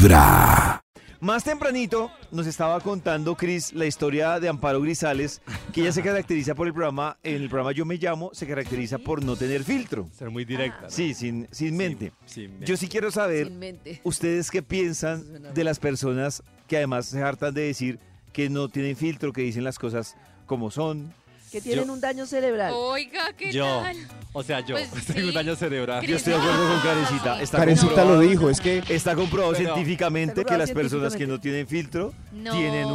Vibra. Más tempranito nos estaba contando Chris la historia de Amparo Grisales, que ella se caracteriza por el programa, en el programa Yo Me Llamo, se caracteriza por no tener filtro. Ser muy directa. ¿no? Sí, sin, sin mente. sin mente. Yo sí quiero saber. ¿ustedes qué piensan de las personas que además se hartan de decir que no tienen filtro, que dicen las cosas como son? Que tienen Yo- un daño cerebral. Oiga, ¿qué Yo, tal? o sea, yo Pues tengo un daño cerebral. Yo estoy de acuerdo con Karencita. Está Karencita lo dijo, es que Está comprobado Pero- científicamente Está que las personas que no tienen filtro No. tienen un,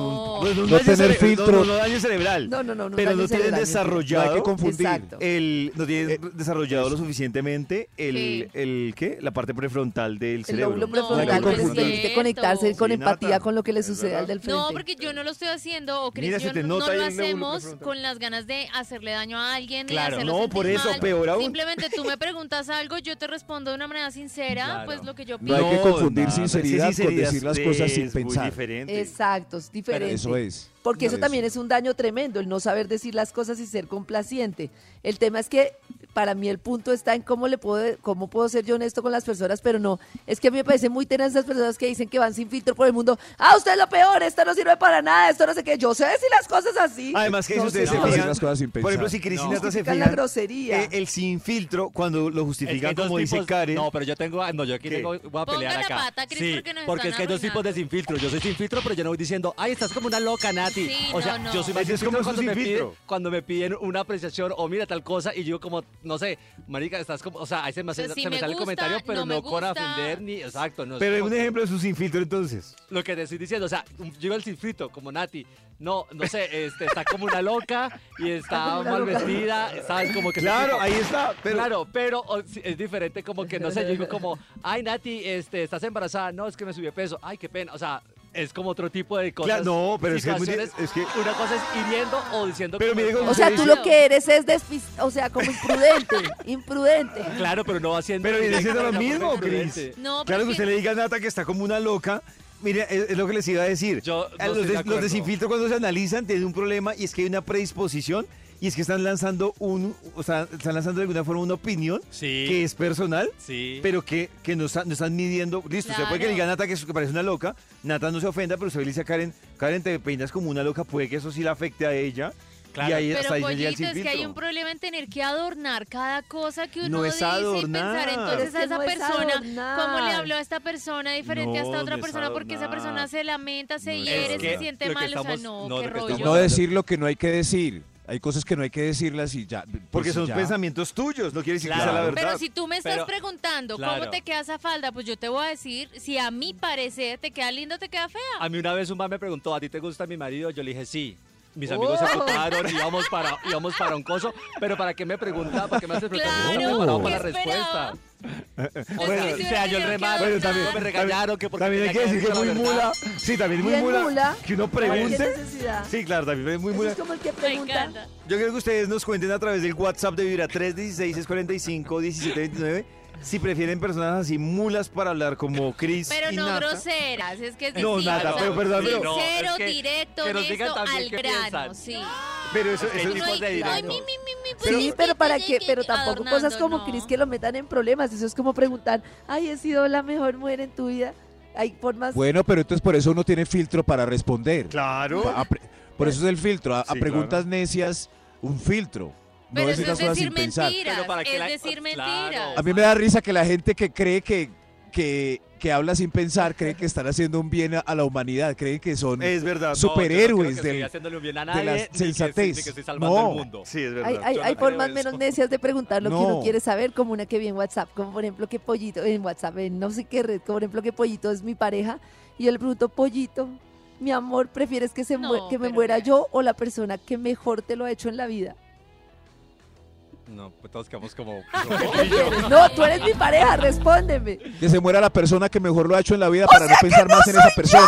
un No daño tener filtro. No, no, no daño cerebral. No, no, no. no pero no tienen cerebral, desarrollado no hay que confundir. Exacto. el no tienen Eh, desarrollado lo suficientemente el, ¿Qué? el qué la parte prefrontal del El cerebro. lóbulo No, prefrontal no hay que permite conectarse con Sí, empatía Nata, con lo que le sucede al del frente. No, porque yo no lo estoy haciendo, o Cris, no, lo el hacemos con las ganas de hacerle daño a alguien, Claro. No, por eso, mal. peor aún. Simplemente tú me preguntas algo, yo te respondo de una manera sincera, Claro. pues lo que yo No pienso. hay que confundir sinceridad con decir las cosas sin pensar. diferente. Exacto, es diferente. eso es. Porque eso Eso. también es un daño tremendo, el no saber decir las cosas y ser complaciente. El tema es que para mí el punto está en cómo le puedo, cómo puedo ser yo honesto con las personas, pero no. Es que a mí me parece muy tenaz esas personas que dicen que van sin filtro por el mundo. Ah, usted es lo peor, esto no sirve para nada, esto no sé qué. Yo sé decir las cosas así. Además que No ustedes sé, se no, fijan, las cosas sin por ejemplo, si Cristina No. se Justifican la fijan, grosería. eh, el sin filtro, cuando lo Es que justifican hay dos como dice tipos- Karen, No, pero yo tengo, ah, no, yo aquí ¿Qué? tengo, voy a Ponga pelear la acá. pata, Cris, sí, porque nos porque es que hay dos tipos de sin filtro. Yo soy sin filtro, pero yo no voy diciendo, ay, estás como una loca, Nati. Sí, o sea, no, no. yo soy más es sin como filtro su cuando sin me, piden, filtro. cuando me piden una apreciación o mira tal cosa y yo como, no sé, marica, estás como, o sea, ahí se me, hace- Pues se me me sale el comentario, pero no no, con ofender ni, exacto, no es pero como- un ejemplo de su sin filtro entonces. lo que te estoy diciendo, o sea, yo el sin filtro, como Nati, no, no sé, este, está como una loca y está mal loca. vestida, sabes, como que Claro, ahí está, pero claro, pero es diferente como que no sé, yo digo como, ay Nati, este, estás embarazada, no, es que me subió peso, ay, qué pena, o sea, es como otro tipo de cosas. Claro, no, pero es que es que- una cosa es hiriendo o diciendo Pero mire o sea, tú dice- lo que eres es despis o sea, como imprudente, imprudente. Claro, pero no haciendo Pero viene siendo lo mismo, Cris. No, pero Claro que usted le diga a Nata que está como una loca. Mire, es, lo que les iba a decir. Yo no los, de, los cuando se analizan tienen un problema y es que hay una predisposición y es que están lanzando un, o sea, están lanzando de alguna forma una opinión Sí. que es personal, Sí. pero que, que no, está- no están midiendo. Listo, usted puede que le diga a Nata que, eso- que parece una loca, Nata no se ofenda, pero usted le dice a Karen, Karen, te peinas como una loca, puede que eso sí la afecte a ella. Claro. Y ahí Pero hasta pollito, es que hay un problema en tener que adornar cada cosa que uno No es dice y adornar. pensar Pero entonces es que a esa no es persona, adornar. cómo le habló a esta persona diferente a No, esta otra no es persona porque esa persona se lamenta, se No es hiere, se siente mal, o sea, no, no, qué rollo. No decir lo que no hay que decir. Hay cosas que no hay que decirlas y ya. pues, Porque son ya. pensamientos tuyos, no quiere decir que Claro. sea la verdad. Pero si tú me estás Pero- preguntando claro. cómo te queda esa falda, pues yo te voy a decir, si a mi parecer te queda linda o te queda fea. A mí una vez un man me preguntó, ¿a ti te gusta mi marido? Yo le dije, sí. Mis amigos Oh. se preguntaron, íbamos para, íbamos para un coso, pero ¿para qué me pregunta? ¿Para qué me haces preguntar? Claro, estaba preparado para la respuesta. Bueno, o sea, yo el remate, Bueno, también, me regañaron que porque también hay que decir que es muy mula. Sí, también es muy mula, mula. Que uno ¿Para qué pregunte. Sí, claro, también es muy mula. es como el que pregunta. Yo creo que ustedes nos cuenten a través del WhatsApp de Vibra 316-645-1729 si prefieren personas así mulas para hablar como Chris Pero y no Nata. groseras, es que es No, distinto, Nata, pero perdón, pero- No, es Sincero, que- directo, que nos digan honesto, también al qué grano, piensan. sí. Pero eso, Es de mi, mi, mi, mi, Pero- sí, pero para qué, pero tampoco cosas como adornando, Cris no. que lo metan en problemas. Eso es como preguntar, ay, he sido la mejor mujer en tu vida. Hay formas. Bueno, pero entonces por eso uno tiene filtro para responder. Claro. A pre- por eso es el filtro. A, a Sí, preguntas necias, un filtro. No Pero decir eso es cosas decir sin pensar. mentiras, Pero para que es la- decir claro. mentiras. A mí me da risa que la gente que cree que, que, que habla sin pensar cree que están haciendo un bien a, la humanidad. Creen que son Es verdad. No, no superhéroes creo que estoy del- haciéndole un bien a de la que- sensatez. que No. el mundo. Sí, es Hay, verdad. hay, no formas eso. menos necias de preguntar lo que No. uno quiere saber, como una que vi en WhatsApp, como por ejemplo que Pollito, en WhatsApp, en no sé qué red, como por ejemplo que Pollito es mi pareja, y yo le pregunto, Pollito, mi amor, ¿prefieres que, se No, que me muera yo o la persona que mejor te lo ha hecho en la vida? No, pues todos quedamos como... No, tú eres mi pareja, respóndeme. que se muera la persona que mejor lo ha hecho en la vida para no pensar más en esa persona.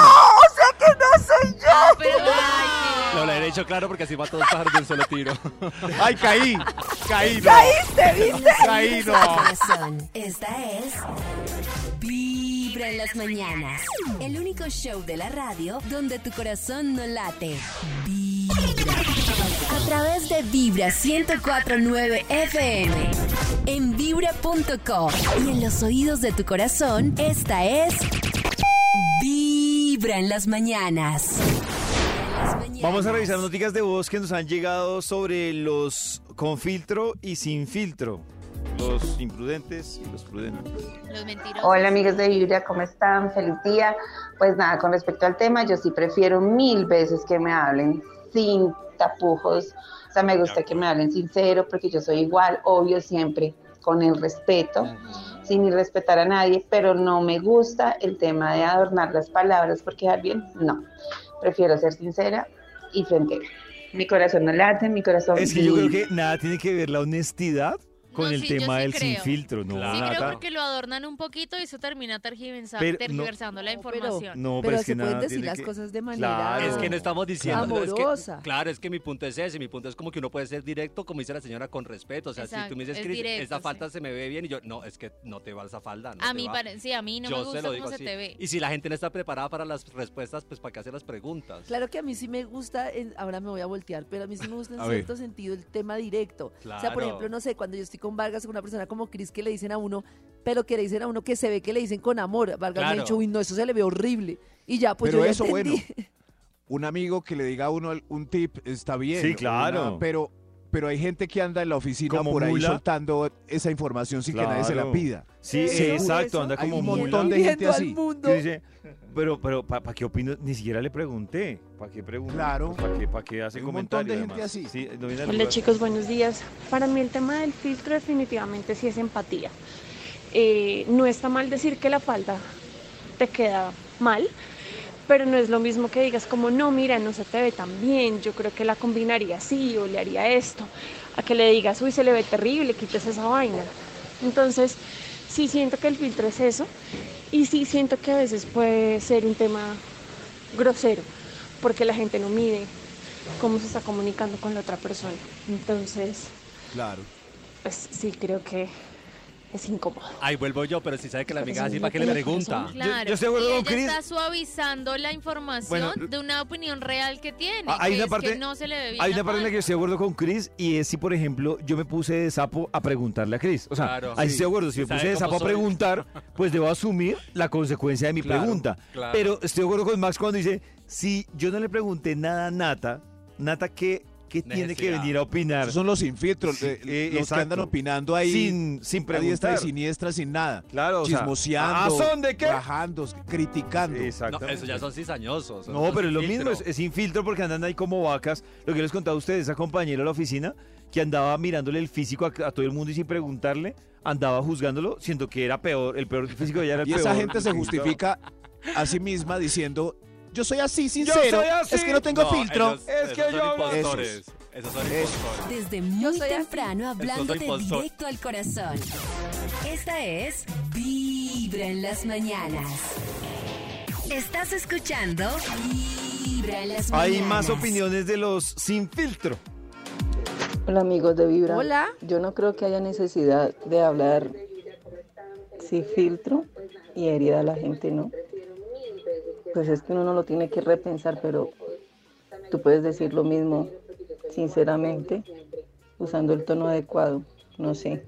Ah, pero, ay, Lo hubiera dicho claro porque así va todos los pájaros de un solo tiro. Ay, caí. Caí, no. ¿Caíste, viste? Caí, no. Corazón. Esta es Vibra en las mañanas. El único show de la radio donde tu corazón no late. Vibra. A través de Vibra 1049 FM. En vibra.com. Y en los oídos de tu corazón, esta es Vibra en las mañanas. Vamos a revisar noticias de voz que nos han llegado sobre los con filtro y sin filtro. Los imprudentes y los prudentes. Los mentirosos. Hola amigos de Vibra, ¿cómo están? Feliz día. Pues nada, con respecto al tema, yo sí prefiero mil veces que me hablen sin tapujos. O sea, me gusta que me hablen sincero porque yo soy igual, obvio, siempre con el respeto, sin irrespetar a nadie, pero no me gusta el tema de adornar las palabras porque quedar bien, no. Prefiero ser sincera y frentera. Mi corazón no late, mi corazón Es que yo creo que nada tiene que ver la honestidad con No, el sí, tema sí del sin creo. filtro. No, Sí, Nata. creo porque lo adornan un poquito y eso termina tergiversa- Pero no- tergiversando la No, pero- información. No, pero, Pero es que se pueden nada decir las que- cosas de manera Claro. Es que no estamos diciendo. es que- Amorosa. claro, es que mi punto es ese. Mi punto es como que uno puede ser directo, como dice la señora, con respeto. O sea, si tú me dices, es Cris, directo, esta sí. falta se me ve bien. Y yo, no, es que no te va esa falda. no a mí, va". pare- sí, a mí no yo me se gusta cómo se te ve. Y si la gente no está preparada para las respuestas, pues para qué hacer las preguntas. Claro que a mí sí me gusta, en- ahora me voy a voltear, pero a mí sí me gusta en cierto sentido el tema directo. O sea, por Claro. ejemplo, no sé, cuando yo estoy con Vargas con una persona como Cris que le dicen a uno, pero que le dicen a uno que se ve que le dicen con amor. Vargas me ha dicho, uy, no, eso se le ve horrible. Y ya, pues Pero yo ya eso, entendí. bueno. Un amigo que le diga a uno un tip está bien. Sí, claro. una- pero, pero hay gente que anda en la oficina Como por ahí mula. soltando esa información sin que nadie se la pida. Sí, Sí, exacto, eso. anda Hay como un mula. montón de gente así. mundo. Que dice, pero, pero, ¿para qué opino? Ni siquiera le pregunté. ¿Para qué pregunté? Claro. ¿Para qué, pa' qué hace Hay un montón comentarios? de gente además? así. Sí, no viene al Hola lugar. chicos, buenos días. Para mí el tema del filtro definitivamente sí es empatía. Eh, no está mal decir que la falda te queda mal, pero no es lo mismo que digas como, no, mira, no se te ve tan bien, yo creo que la combinaría así o le haría esto, a que le digas, uy, se le ve terrible, quites esa vaina. Entonces, sí siento que el filtro es eso y sí siento que a veces puede ser un tema grosero, porque la gente no mide cómo se está comunicando con la otra persona. Entonces, Claro. pues sí, creo que es incómodo. Ahí vuelvo yo, pero si sabe que la amiga así, sí, ¿para qué le pregunta? Claro. yo estoy de acuerdo y ella Chris. está suavizando la información Bueno, de una opinión real que tiene. Hay que una es parte- que no se le ve bien Hay una parte en la que yo estoy de acuerdo con Chris y es si, por ejemplo, yo me puse de sapo a preguntarle a Chris. O sea, Claro. ahí Sí. estoy de acuerdo. Si me ¿Sabe puse de sapo a preguntar, pues debo asumir la consecuencia de mi Claro, pregunta. claro. Pero estoy de acuerdo con Max cuando dice, si yo no le pregunté nada a Nata, Nata, ¿qué, qué tiene que venir a opinar? Esos son los infiltros, Sí, eh, los exacto. que andan opinando ahí sin, sin diestra y preguntar. siniestra sin nada. Claro, o sea, Chismoseando, ¿a son de qué? rajando, criticando. No, Exactamente. eso ya son cizañosos. No, pero es lo mismo, es, es sin filtro porque andan ahí como vacas. Lo que les contaba a ustedes, esa compañera de la oficina que andaba mirándole el físico a, a todo el mundo y sin preguntarle, andaba juzgándolo, siendo que era peor, el peor físico de ella era el Y peor. esa gente se justifica a sí misma diciendo, yo soy así, sincero, soy así". es que no tengo filtro. Es que yo hablo- impostores. Esos son impostores. Desde muy temprano hablándote directo al corazón. Esta es Vibra en las mañanas. Estás escuchando Vibra en las mañanas. Hay más opiniones de los sin filtro. Hola amigos de Vibra. Hola. Yo no creo que haya necesidad de hablar sin filtro y herir a la gente, ¿no? Pues es que uno no lo tiene que repensar, pero tú puedes decir lo mismo sinceramente, usando el tono adecuado. No sé,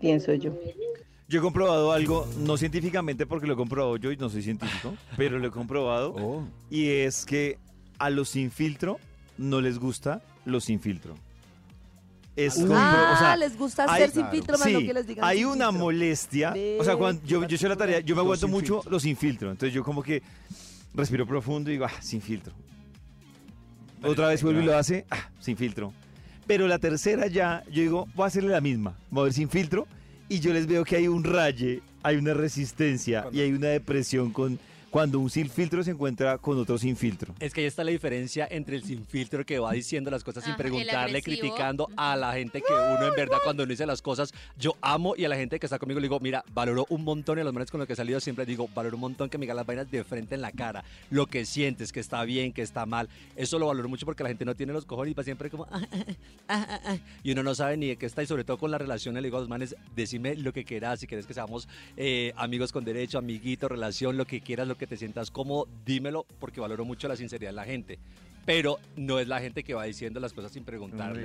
pienso yo. Yo he comprobado algo, no científicamente porque lo he comprobado yo y no soy científico, pero lo he comprobado Oh. y es que a los sin filtro no les gusta los sin filtro. Es compro- Ah, o sea, les gusta hay- ser sin filtro más no Sí, que les digan hay sin una filtro. molestia. O sea, cuando yo, yo soy la tarea, yo me aguanto mucho filtro. los sin filtro. Entonces yo como que respiro profundo y digo, ah, sin filtro. Otra vez vuelve y lo hace, ah, sin filtro. Pero la tercera ya, yo digo, voy a hacerle la misma, voy a ver sin filtro. Y yo les veo que hay un raye, hay una resistencia y hay una depresión con cuando un sin filtro se encuentra con otro sin filtro. Es que ahí está la diferencia entre el sin filtro que va diciendo las cosas sin Ajá, preguntarle, criticando a la gente que uno en verdad cuando uno dice las cosas, yo amo y a la gente que está conmigo le digo, mira, valoro un montón y a los manes con los que he salido siempre digo, valoro un montón que me digan las vainas de frente en la cara, lo que sientes, que está bien, que está mal, eso lo valoro mucho porque la gente no tiene los cojones y va siempre como, "Ah, ah, ah, ah, ah", y uno no sabe ni de qué está y sobre todo con la relación, le digo a los manes, decime lo que quieras, si quieres que seamos eh, amigos con derecho, amiguito, relación, lo que quieras, lo que te sientas cómodo, dímelo porque valoro mucho la sinceridad de la gente. Pero no es la gente que va diciendo las cosas sin preguntarle.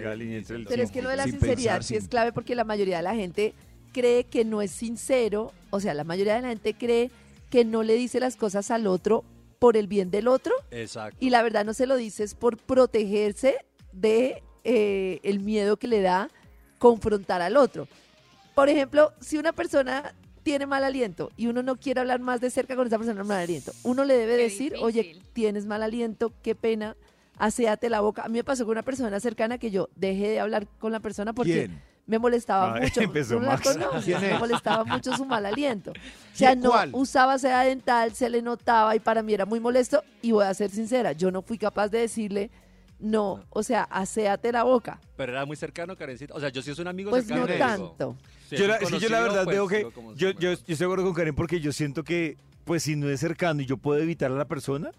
Pero es que lo de la Sin sinceridad pensar, sí sin- es clave porque la mayoría de la gente cree que no es sincero, o sea, la mayoría de la gente cree que no le dice las cosas al otro por el bien del otro Exacto. y la verdad no se lo dices por protegerse de eh, el miedo que le da confrontar al otro. Por ejemplo, si una persona tiene mal aliento y uno no quiere hablar más de cerca con esa persona con mal aliento, uno le debe Qué decir, oye, tienes mal aliento, qué pena, aséate la boca. A mí me pasó con una persona cercana que yo dejé de hablar con la persona porque ¿Quién? me molestaba Ay, mucho. empezó ¿Tú no la Max. Me es? molestaba mucho su mal aliento. O sea, no ¿Cuál? usaba seda dental, se le notaba y para mí era muy molesto. Y voy a ser sincera, yo no fui capaz de decirle, no, o sea, aséate la boca. Pero era muy cercano, Karencita. O sea, yo sí es un amigo Pues cercano. no le digo. tanto. Si Yo es la, que yo verdad pues, veo que yo, yo, yo estoy de acuerdo con Karen porque yo siento que pues si no es cercano y yo puedo evitar a la persona,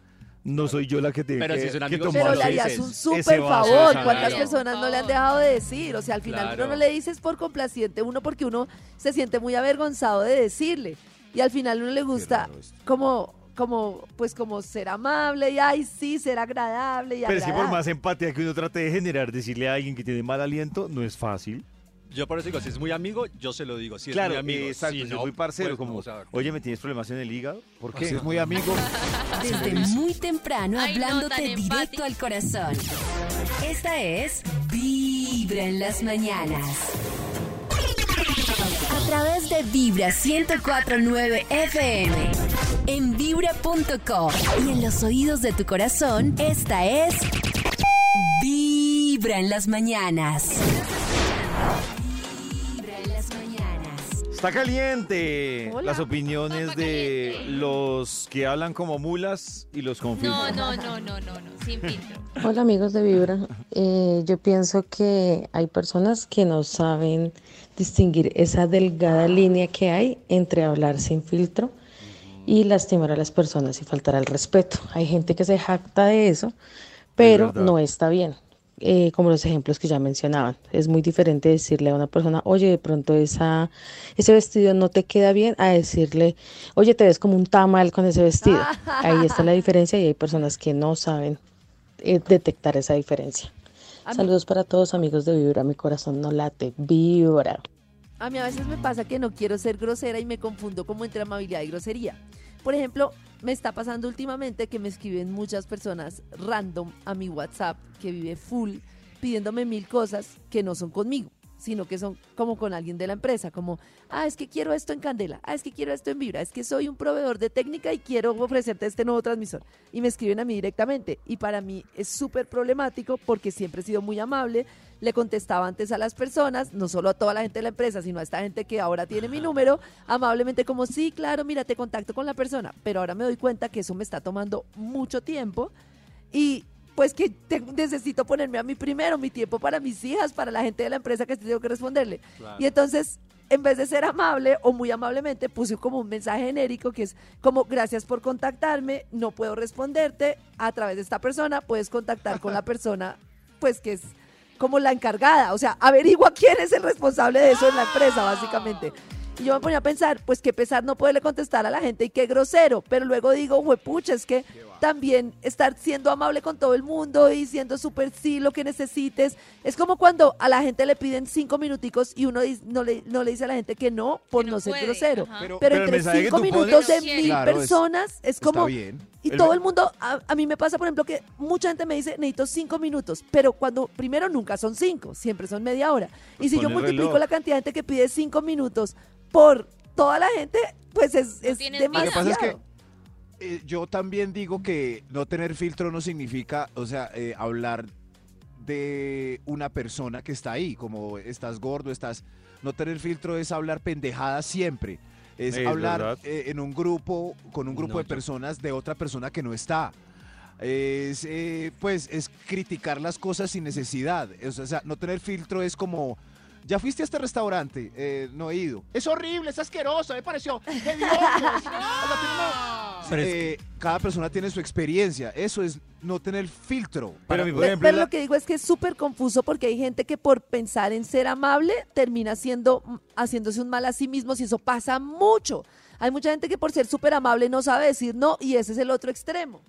no soy yo la que tiene Pero que, si es un que amigo tomar Pero le harías un súper favor. claro. ¿Cuántas personas no le han dejado de decir? O sea, al final Claro. uno no le dices por complaciente, uno porque uno se siente muy avergonzado de decirle. Y al final uno le gusta como, como, pues como ser amable y ay sí, ser agradable y Pero es que por más empatía que uno trate de generar, decirle a alguien que tiene mal aliento no es fácil. Yo por eso digo, si es muy amigo, yo se lo digo. Si claro, es muy amigo, exacto, si si no, es muy parcero, pues como, no, o sea, oye, ¿me tienes problemas en el hígado? ¿Por qué? Si es muy amigo, Desde muy temprano Ay, hablándote directo empático. al corazón. Esta es Vibra en las mañanas. A través de Vibra 1049 FM. En vibra.com. Y en los oídos de tu corazón, esta es Vibra en las mañanas. Vibra en las mañanas. Está caliente Hola. las opiniones Está de caliente. los que hablan como mulas y los con No, no, no, no, no, no, sin filtro. Hola amigos de Vibra, Eh, yo pienso que hay personas que no saben distinguir esa delgada línea que hay entre hablar sin filtro y lastimar a las personas y faltar al respeto. Hay gente que se jacta de eso, pero no está bien. Eh, como los ejemplos que ya mencionaban. Es muy diferente decirle a una persona, oye, de pronto esa, ese vestido no te queda bien, a decirle, oye, te ves como un tamal con ese vestido. Ahí está la diferencia y hay personas que no saben eh, detectar esa diferencia. A mí- Saludos para todos amigos de Vibra, mi corazón no late, Vibra. A mí a veces me pasa que no quiero ser grosera y me confundo como entre amabilidad y grosería. Por ejemplo, me está pasando últimamente que me escriben muchas personas random a mi WhatsApp que vive full pidiéndome mil cosas que no son conmigo, sino que son como con alguien de la empresa, como, ah, es que quiero esto en Candela, ah, es que quiero esto en Vibra, es que soy un proveedor de técnica y quiero ofrecerte este nuevo transmisor. Y me escriben a mí directamente. Y para mí es súper problemático porque siempre he sido muy amable, le contestaba antes a las personas, no solo a toda la gente de la empresa, sino a esta gente que ahora tiene mi número, amablemente como, sí, claro, mira, te contacto con la persona, pero ahora me doy cuenta que eso me está tomando mucho tiempo y pues que te- necesito ponerme a mí primero, mi tiempo para mis hijas, para la gente de la empresa que tengo que responderle. Y entonces, en vez de ser amable o muy amablemente, puse como un mensaje genérico que es como, gracias por contactarme, no puedo responderte, a través de esta persona puedes contactar con la persona, pues que es como la encargada, o sea, averigua quién es el responsable de eso en la empresa, básicamente. Y yo me ponía a pensar, pues qué pesar no poderle contestar a la gente y qué grosero, pero luego digo, pucha, es que también estar siendo amable con todo el mundo y siendo súper sí lo que necesites. Es como cuando a la gente le piden cinco minuticos y uno no le, no le dice a la gente que no por Que no, no ser grosero. Pero- entre cinco minutos de mil Claro, es- personas es está como... bien. Y El todo me- el mundo, a, a mí me pasa, por ejemplo, que mucha gente me dice, necesito cinco minutos, pero cuando primero nunca son cinco, siempre son media hora. Y si yo multiplico reloj. la cantidad de gente que pide cinco minutos por toda la gente, pues es, es. Lo que demasiado. pasa es que eh, yo también digo que no tener filtro no significa, o sea, eh, hablar de una persona que está ahí, como estás gordo, estás... No tener filtro es hablar pendejadas siempre. Es, Es hablar eh, en un grupo, con un grupo No, de yo- personas de otra persona que no está. Es, eh, pues, es criticar las cosas sin necesidad. Es- o sea, no tener filtro es como... Ya fuiste a este restaurante, Eh, no he ido. Es horrible, es asqueroso, me pareció. es eh, cada persona tiene su experiencia. Eso es no tener filtro. Pero, mi- por Pe- ejemplo, Pero la- lo que digo es que es súper confuso porque hay gente que por pensar en ser amable termina siendo, mm, haciéndose un mal a sí mismo y eso pasa mucho. Hay mucha gente que por ser súper amable no sabe decir no y ese es el otro extremo.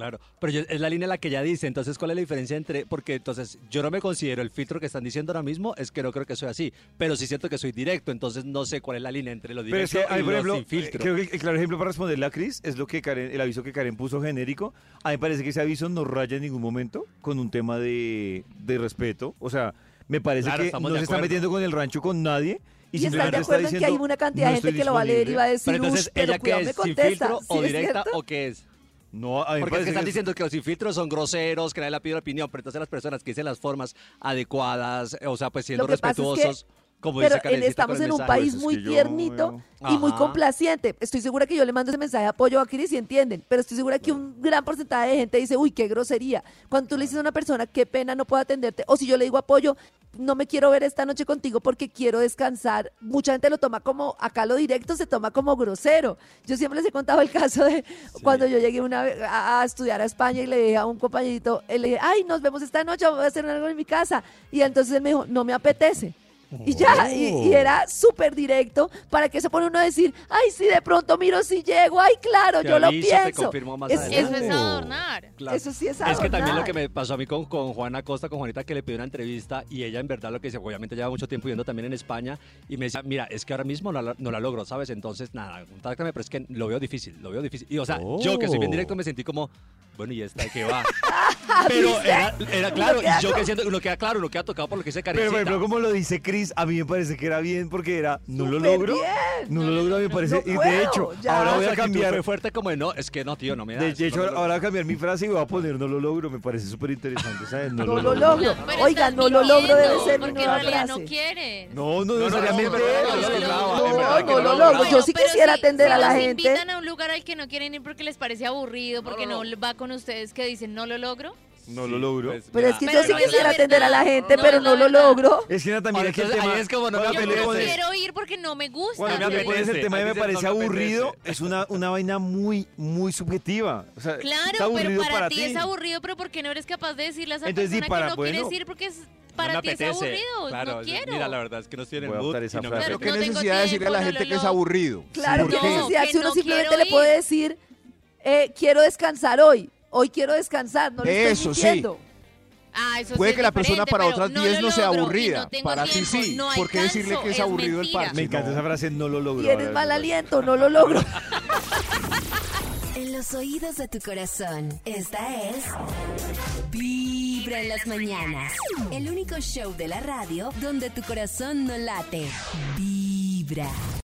Claro, pero yo- es la línea la que ella dice, entonces ¿cuál es la diferencia entre, porque entonces yo no me considero el filtro que están diciendo ahora mismo, es que no creo que soy así, pero sí siento que soy directo, entonces no sé cuál es la línea entre lo Pero es directo que, y por lo ejemplo, sin filtro. creo que el claro ejemplo para responderle a Chris es lo que Karen, el aviso que Karen puso genérico. A mí me parece que ese aviso no raya en ningún momento con un tema de, de respeto. O sea, me parece Claro, que no se está metiendo con el rancho con nadie. Y, Y, están simplemente de está acuerdo en que hay una cantidad de "No gente que lo va a leer y disponible". va a decir, Pero entonces, "Ush, pero ¿ella qué cuidado, me es? ¿Sin contesta. filtro ¿Sí o directa cierto? o qué es? No, a mí Porque es que parece están que- diciendo que los sin filtros son groseros, que nadie le pide opinión, pero entonces las personas que dicen las formas adecuadas, o sea, pues siendo Lo que pasa es que- respetuosos, como Pero dice en- Karencita estamos en un mensaje. país muy yo tiernito y muy complaciente. Estoy segura que yo le mando ese mensaje de apoyo a Cris y entienden, pero estoy segura que un gran porcentaje de gente dice, uy, qué grosería. Cuando tú le dices a una persona, qué pena, no puedo atenderte, o si yo le digo apoyo, no me quiero ver esta noche contigo porque quiero descansar, mucha gente lo toma como, acá lo directo se toma como grosero. Yo siempre les he contado el caso de cuando yo llegué una vez a, a estudiar a España y le dije a un compañerito, eh, le dije, ay, nos vemos esta noche, voy a hacer algo en mi casa. Y entonces él me dijo, no me apetece. Y ya, y, y era súper directo para que se pone uno a decir, ay, si de pronto miro si llego, ay, claro, Te yo lo aviso, te pienso. confirmo más Es-. Eso es adornar. Claro. Eso sí es Es que también lo adornar. que me pasó a mí con, con Juana Costa, con Juanita, que le pidió una entrevista y ella en verdad lo que dice, obviamente lleva mucho tiempo viviendo también en España y me decía, mira, es que ahora mismo no la, no la logro, ¿sabes? Entonces, nada, contáctame, pero es que lo veo difícil, lo veo difícil. Y o sea, yo que soy bien directo me sentí como, bueno, ¿y esta de qué va? pero era, era claro, y yo que siento, uno queda claro, uno queda tocado por lo que dice Pero, Karencita. por ejemplo, como lo dice Chris, a mí me parece que era bien porque era, no lo Súper logro. bien. No lo logro, a mí me parece. No y de puedo, hecho, ya. ahora voy a cambiar. Fue fuerte como de, no, es que no, tío, no me da. De hecho, no me lo ahora voy a cambiar mi frase y voy a poner no lo logro. Me parece súper interesante, ¿sabes? No lo logro. Pero Oiga, estás no lo logro debe ser mi Porque en nueva realidad frase. no quieren. No, no no, necesariamente. no, no, eso. no, no, No, en verdad que no no lo lo logro. Yo sí pero quisiera si- atender a la los gente. invitan a un lugar al que no quieren ir porque les parece aburrido, porque no, va con ustedes que dicen no lo logro. No lo logro. Pues, Pero es que Pero yo sí no es la quisiera atender a la verdad. gente, No pero es la no lo verdad. logro. Es que Nata, mira Ahora, que el entonces, tema. ahí es como no me Yo apetece. no quiero ir porque no me gusta. Cuando me pones el apetece. tema y me parece no me aburrido, apetece. es una, una vaina muy, muy subjetiva. O sea, Claro, está pero aburrido para, para ti, es aburrido, pero ¿por qué no eres capaz de decirle a esa Entonces, di persona para- que no bueno, quieres ir porque es, para ti es apetece. aburrido? Claro, no quiero. Mira, la verdad es que no estoy en el Voy a mood y esa no me frase. Claro, ¿Qué no tengo necesidad de decirle a la tiempo, no gente lo que es logro. aburrido? Claro, ¿Por qué necesidad que si uno no simplemente quiero le puede ir. decir, eh, quiero descansar hoy. Hoy quiero descansar, no le estoy Eso, sí. Ah, eso Puede sí que es la persona para otras no 10 lo no sea logro aburrida. no Para ti sí. no ¿Por qué decirle que es es aburrido el mentira. parche? Me encanta No. esa frase, no lo logro. Tienes mal aliento, no lo logro. En los oídos de tu corazón, esta es Vibra en las mañanas. El único show de la radio donde tu corazón no late. Vibra.